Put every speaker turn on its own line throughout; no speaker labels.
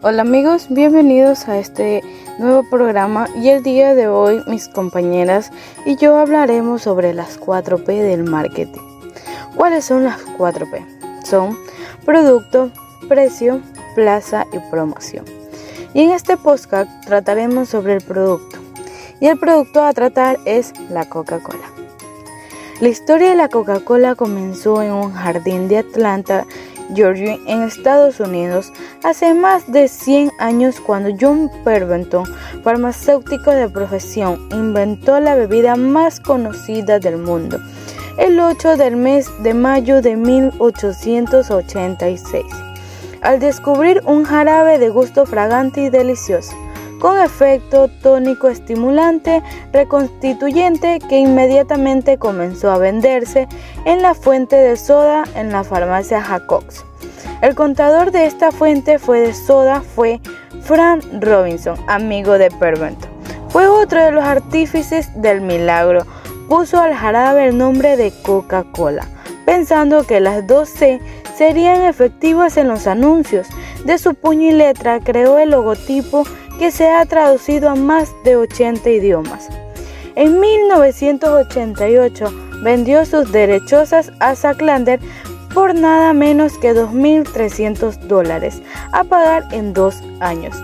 Hola amigos, bienvenidos a este nuevo programa y el día de hoy mis compañeras y yo hablaremos sobre las 4P del marketing. ¿Cuáles son las 4P? Son producto, precio, plaza y promoción. Y en este podcast trataremos sobre el producto. Y el producto a tratar es la Coca-Cola. La historia de la Coca-Cola comenzó en un jardín de Atlanta Georgia en Estados Unidos hace más de 100 años cuando John Pemberton, farmacéutico de profesión, inventó la bebida más conocida del mundo el 8 del mes de mayo de 1886, al descubrir un jarabe de gusto fragante y delicioso con efecto tónico estimulante reconstituyente que inmediatamente comenzó a venderse en la fuente de soda en la farmacia Jacobs. El contador de esta fuente fue de soda fue Frank Robinson, amigo de Pemberton. Fue otro de los artífices del milagro. Puso al jarabe el nombre de Coca-Cola, pensando que las dos C serían efectivas en los anuncios. De su puño y letra creó el logotipo que se ha traducido a más de 80 idiomas. En 1988 vendió sus derechosas a Sacklander por nada menos que 2.300 dólares a pagar en dos años.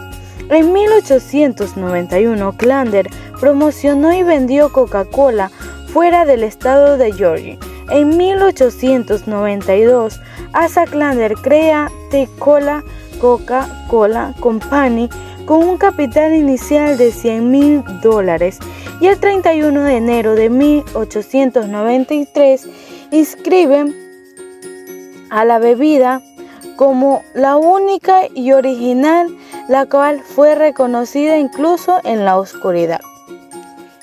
En 1891, Klander promocionó y vendió Coca-Cola fuera del estado de Georgia. En 1892, Asa Klander crea T-Cola Coca-Cola Company con un capital inicial de 100 mil dólares y el 31 de enero de 1893 inscriben a la bebida como la única y original, la cual fue reconocida incluso en la oscuridad.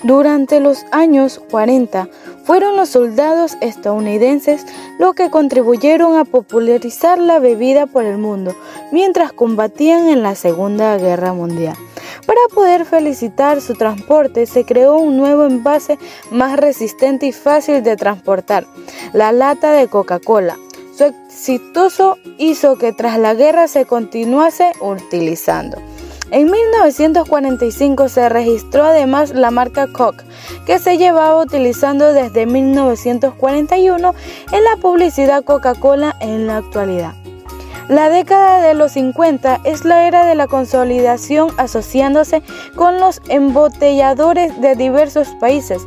Durante los años 40 fueron los soldados estadounidenses los que contribuyeron a popularizar la bebida por el mundo mientras combatían en la Segunda Guerra Mundial. Para poder felicitar su transporte se creó un nuevo envase más resistente y fácil de transportar, la lata de Coca-Cola. Su exitoso hizo que tras la guerra se continuase utilizando. En 1945 se registró además la marca Coke, que se llevaba utilizando desde 1941 en la publicidad Coca-Cola en la actualidad. La década de los 50 es la era de la consolidación asociándose con los embotelladores de diversos países.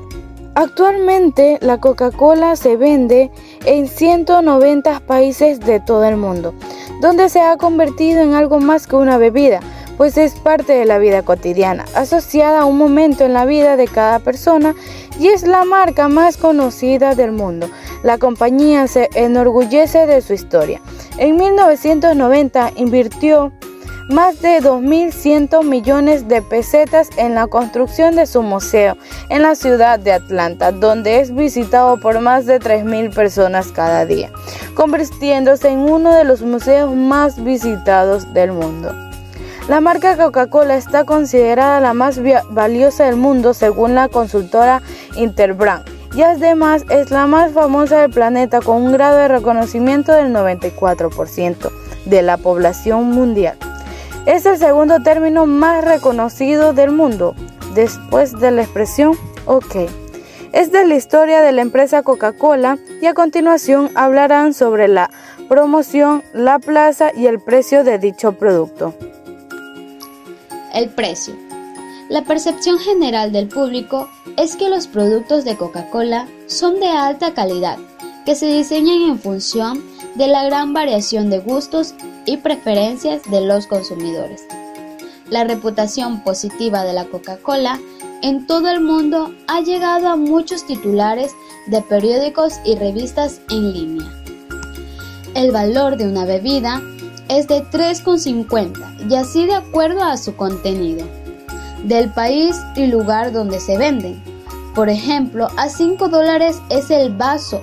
Actualmente la Coca-Cola se vende en 190 países de todo el mundo, donde se ha convertido en algo más que una bebida, pues es parte de la vida cotidiana, asociada a un momento en la vida de cada persona y es la marca más conocida del mundo. La compañía se enorgullece de su historia. En 1990 invirtió más de 2.100 millones de pesetas en la construcción de su museo en la ciudad de Atlanta, donde es visitado por más de 3.000 personas cada día, convirtiéndose en uno de los museos más visitados del mundo. La marca Coca-Cola está considerada la más valiosa del mundo según la consultora Interbrand y además es la más famosa del planeta con un grado de reconocimiento del 94% de la población mundial. Es el segundo término más reconocido del mundo después de la expresión OK. Es de la historia de la empresa Coca-Cola y a continuación hablarán sobre la promoción, la plaza y el precio de dicho producto.
El precio. La percepción general del público es que los productos de Coca-Cola son de alta calidad, que se diseñan en función de la gran variación de gustos y preferencias de los consumidores. La reputación positiva de la Coca-Cola en todo el mundo ha llegado a muchos titulares de periódicos y revistas en línea. El valor de una bebida es de 3,50 y así de acuerdo a su contenido, del país y lugar donde se venden. Por ejemplo, a 5 dólares es el vaso.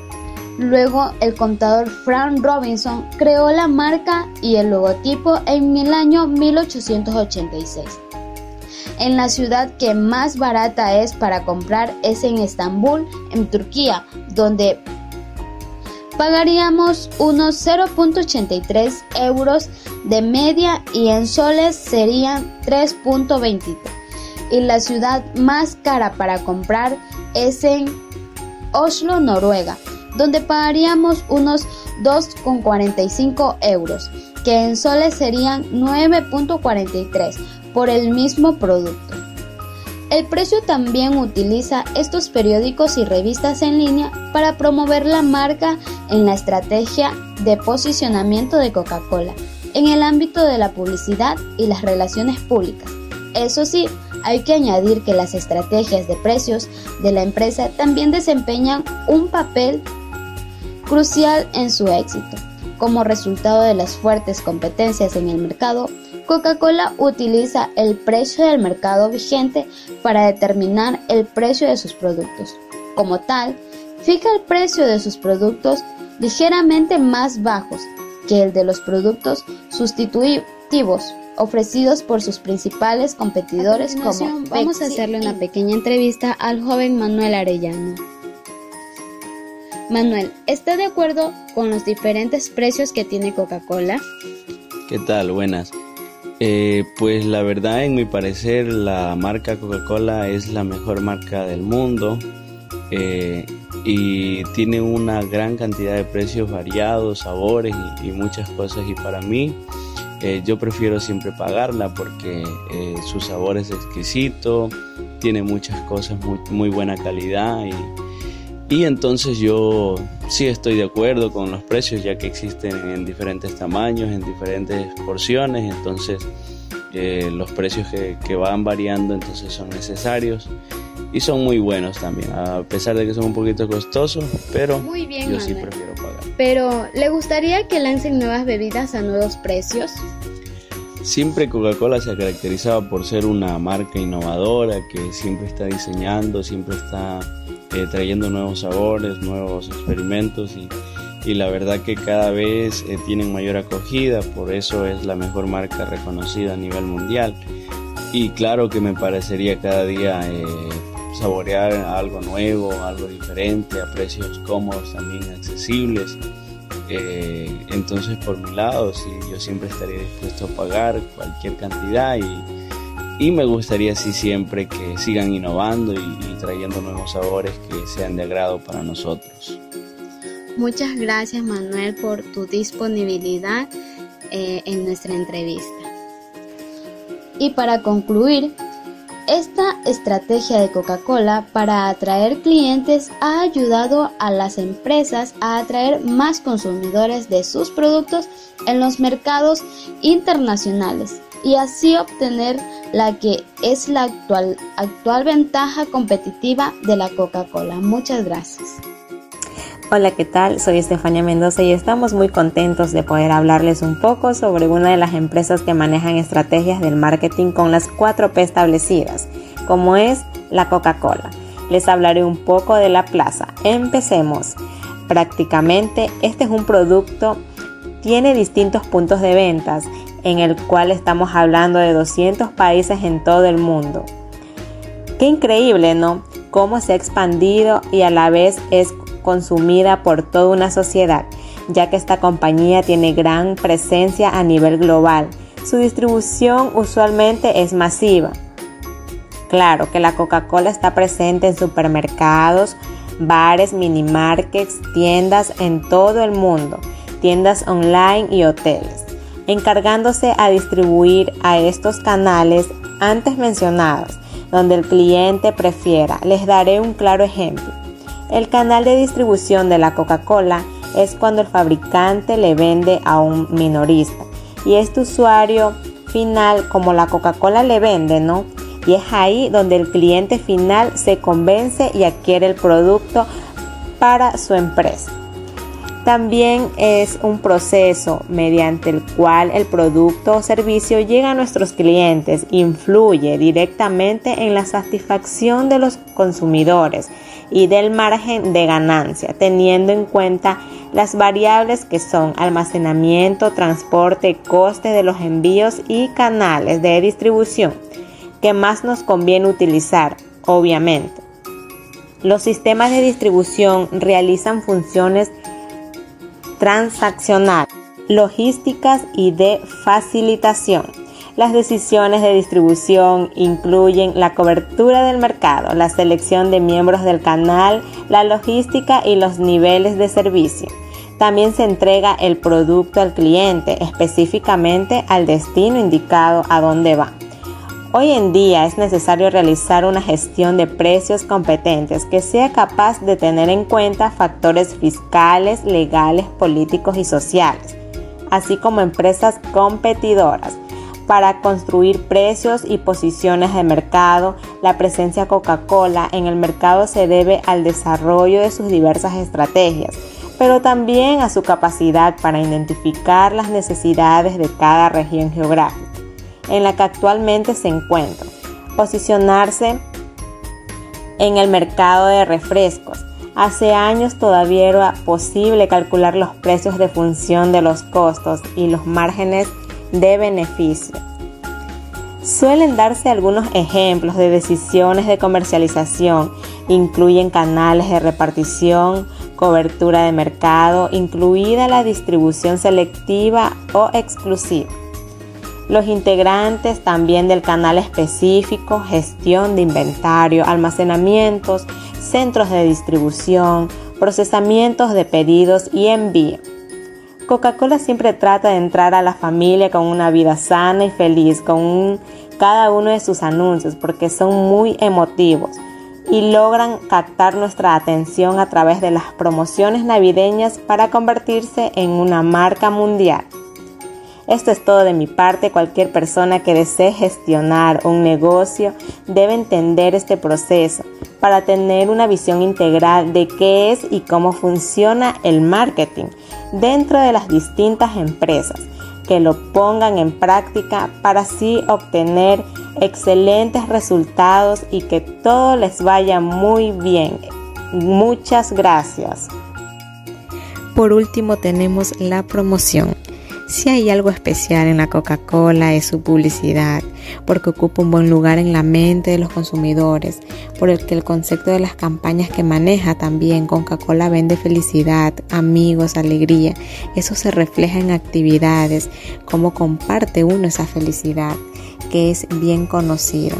Luego el contador Frank Robinson creó la marca y el logotipo en el año 1886. En la ciudad que más barata es para comprar es en Estambul, en Turquía, donde pagaríamos unos 0.83 euros de media y en soles serían 3.23. Y la ciudad más cara para comprar es en Oslo, Noruega, donde pagaríamos unos 2,45 euros, que en soles serían 9.43 por el mismo producto. El precio también utiliza estos periódicos y revistas en línea para promover la marca en la estrategia de posicionamiento de Coca-Cola en el ámbito de la publicidad y las relaciones públicas. Eso sí, hay que añadir que las estrategias de precios de la empresa también desempeñan un papel crucial en su éxito. Como resultado de las fuertes competencias en el mercado, Coca-Cola utiliza el precio del mercado vigente para determinar el precio de sus productos. Como tal, fija el precio de sus productos ligeramente más bajos que el de los productos sustitutivos ofrecidos por sus principales competidores como
vamos a hacerle una pequeña entrevista al joven Manuel Arellano. Manuel, ¿está de acuerdo con los diferentes precios que tiene Coca-Cola?
¿Qué tal? Buenas. Eh, pues la verdad, en mi parecer, la marca Coca-Cola es la mejor marca del mundo eh, y tiene una gran cantidad de precios variados, sabores y muchas cosas. Y para mí, eh, yo prefiero siempre pagarla porque su sabor es exquisito, tiene muchas cosas muy, muy buena calidad y, y, entonces yo sí estoy de acuerdo con los precios ya que existen en diferentes tamaños, en diferentes porciones, entonces eh, los precios que, que van variando entonces son necesarios y son muy buenos también, a pesar de que son un poquito costosos, pero
muy bien,
yo sí prefiero pagar.
Pero, ¿le gustaría que lancen nuevas bebidas a nuevos precios?
Siempre Coca-Cola se ha caracterizado por ser una marca innovadora que siempre está diseñando, siempre está eh, trayendo nuevos sabores, nuevos experimentos y, y la verdad que cada vez eh, tienen mayor acogida, por eso es la mejor marca reconocida a nivel mundial. Y claro que me parecería cada día eh, saborear algo nuevo, algo diferente, a precios cómodos, también accesibles. Entonces, por mi lado, sí, yo siempre estaría dispuesto a pagar cualquier cantidad y, y me gustaría sí siempre que sigan innovando y, trayendo nuevos sabores que sean de agrado para nosotros.
Muchas gracias Manuel por tu disponibilidad eh, en nuestra entrevista.
Y para concluir, esta estrategia de Coca-Cola para atraer clientes ha ayudado a las empresas a atraer más consumidores de sus productos en los mercados internacionales y así obtener la que es la actual, actual ventaja competitiva de la Coca-Cola. Muchas gracias.
Hola, ¿qué tal? Soy Estefania Mendoza y estamos muy contentos de poder hablarles un poco sobre una de las empresas que manejan estrategias del marketing con las 4P establecidas, como es la Coca-Cola. Les hablaré un poco de la plaza. Empecemos. Prácticamente este es un producto, tiene distintos puntos de ventas, en el cual estamos hablando de 200 países en todo el mundo. Qué increíble, ¿no? Cómo se ha expandido y a la vez es consumida por toda una sociedad, ya que esta compañía tiene gran presencia a nivel global. Su distribución usualmente es masiva. Claro que la Coca-Cola está presente en supermercados, bares, mini markets, tiendas en todo el mundo, tiendas online y hoteles, encargándose a distribuir a estos canales antes mencionados, donde el cliente prefiera. Les daré un claro ejemplo. El canal de distribución de la Coca-Cola es cuando el fabricante le vende a un minorista y este usuario final como la Coca-Cola le vende, ¿no? Y es ahí donde el cliente final se convence y adquiere el producto para su empresa. También es un proceso mediante el cual el producto o servicio llega a nuestros clientes, influye directamente en la satisfacción de los consumidores y del margen de ganancia, teniendo en cuenta las variables que son almacenamiento, transporte, coste de los envíos y canales de distribución que más nos conviene utilizar, obviamente. Los sistemas de distribución realizan funciones transaccional, logísticas y de facilitación. Las decisiones de distribución incluyen la cobertura del mercado, la selección de miembros del canal, la logística y los niveles de servicio. También se entrega el producto al cliente, específicamente al destino indicado a dónde va. Hoy en día es necesario realizar una gestión de precios competentes que sea capaz de tener en cuenta factores fiscales, legales, políticos y sociales, así como empresas competidoras. Para construir precios y posiciones de mercado, la presencia Coca-Cola en el mercado se debe al desarrollo de sus diversas estrategias, pero también a su capacidad para identificar las necesidades de cada región geográfica en la que actualmente se encuentra, posicionarse en el mercado de refrescos. Hace años todavía era posible calcular los precios de función de los costos y los márgenes de beneficio. Suelen darse algunos ejemplos de decisiones de comercialización. Incluyen canales de repartición, cobertura de mercado, incluida la distribución selectiva o exclusiva los integrantes también del canal específico, gestión de inventario, almacenamientos, centros de distribución, procesamientos de pedidos y envío. Coca-Cola siempre trata de entrar a la familia con una vida sana y feliz con cada uno de sus anuncios porque son muy emotivos y logran captar nuestra atención a través de las promociones navideñas para convertirse en una marca mundial. Esto es todo de mi parte. Cualquier persona que desee gestionar un negocio debe entender este proceso para tener una visión integral de qué es y cómo funciona el marketing dentro de las distintas empresas, que lo pongan en práctica para así obtener excelentes resultados y que todo les vaya muy bien. Muchas gracias.
Por último tenemos la promoción. Si hay algo especial en la Coca-Cola es su publicidad, porque ocupa un buen lugar en la mente de los consumidores, por el que el concepto de las campañas que maneja también Coca-Cola vende felicidad, amigos, alegría. Eso se refleja en actividades, cómo comparte uno esa felicidad, que es bien conocida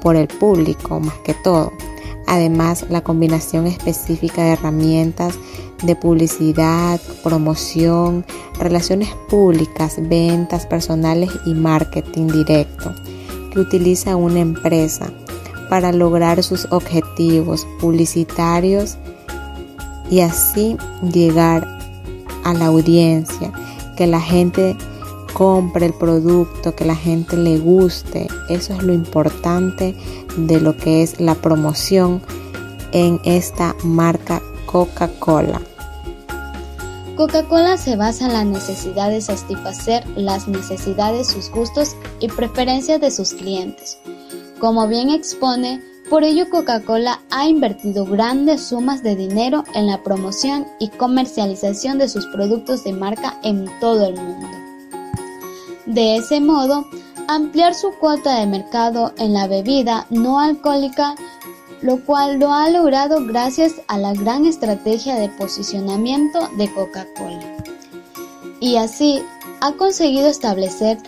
por el público más que todo. Además, la combinación específica de herramientas de publicidad, promoción, relaciones públicas, ventas personales y marketing directo que utiliza una empresa para lograr sus objetivos publicitarios y así llegar a la audiencia, que la gente compre el producto, que la gente le guste. Eso es lo importante de lo que es la promoción en esta marca Coca-Cola.
Coca-Cola se basa en la necesidad de satisfacer las necesidades, sus gustos y preferencias de sus clientes. Como bien expone, por ello Coca-Cola ha invertido grandes sumas de dinero en la promoción y comercialización de sus productos de marca en todo el mundo. De ese modo, ampliar su cuota de mercado en la bebida no alcohólica lo cual lo ha logrado gracias a la gran estrategia de posicionamiento de Coca-Cola. Y así ha conseguido establecer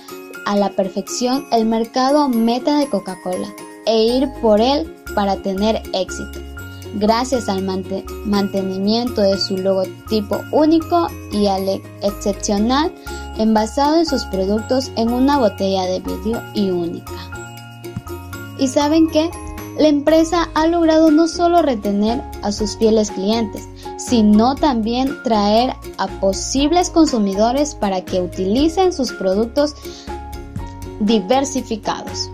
a la perfección el mercado meta de Coca-Cola e ir por él para tener éxito, gracias al mantenimiento de su logotipo único y al excepcional envasado en sus productos en una botella de vidrio y única. ¿Y saben qué? La empresa ha logrado no solo retener a sus fieles clientes, sino también traer a posibles consumidores para que utilicen sus productos diversificados.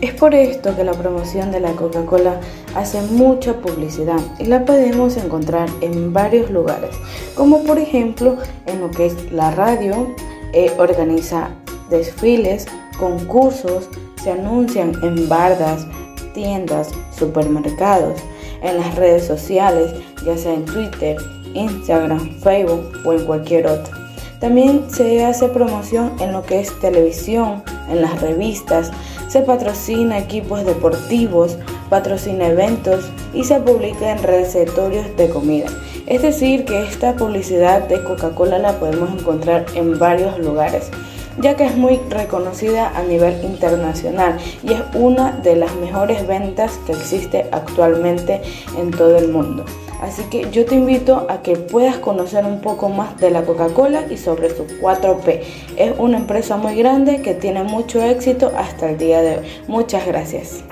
Es por esto que la promoción de la Coca-Cola hace mucha publicidad y la podemos encontrar en varios lugares, como por ejemplo en lo que es la radio, eh, organiza desfiles, concursos, se anuncian en bardas, tiendas, supermercados, en las redes sociales, ya sea en Twitter, Instagram, Facebook o en cualquier otro. También se hace promoción en lo que es televisión, en las revistas, se patrocina equipos deportivos, patrocina eventos y se publica en recetatorios de comida. Es decir, que esta publicidad de Coca-Cola la podemos encontrar en varios lugares ya que es muy reconocida a nivel internacional y es una de las mejores ventas que existe actualmente en todo el mundo. Así que yo te invito a que puedas conocer un poco más de la Coca-Cola y sobre su 4P. Es una empresa muy grande que tiene mucho éxito hasta el día de hoy. Muchas gracias.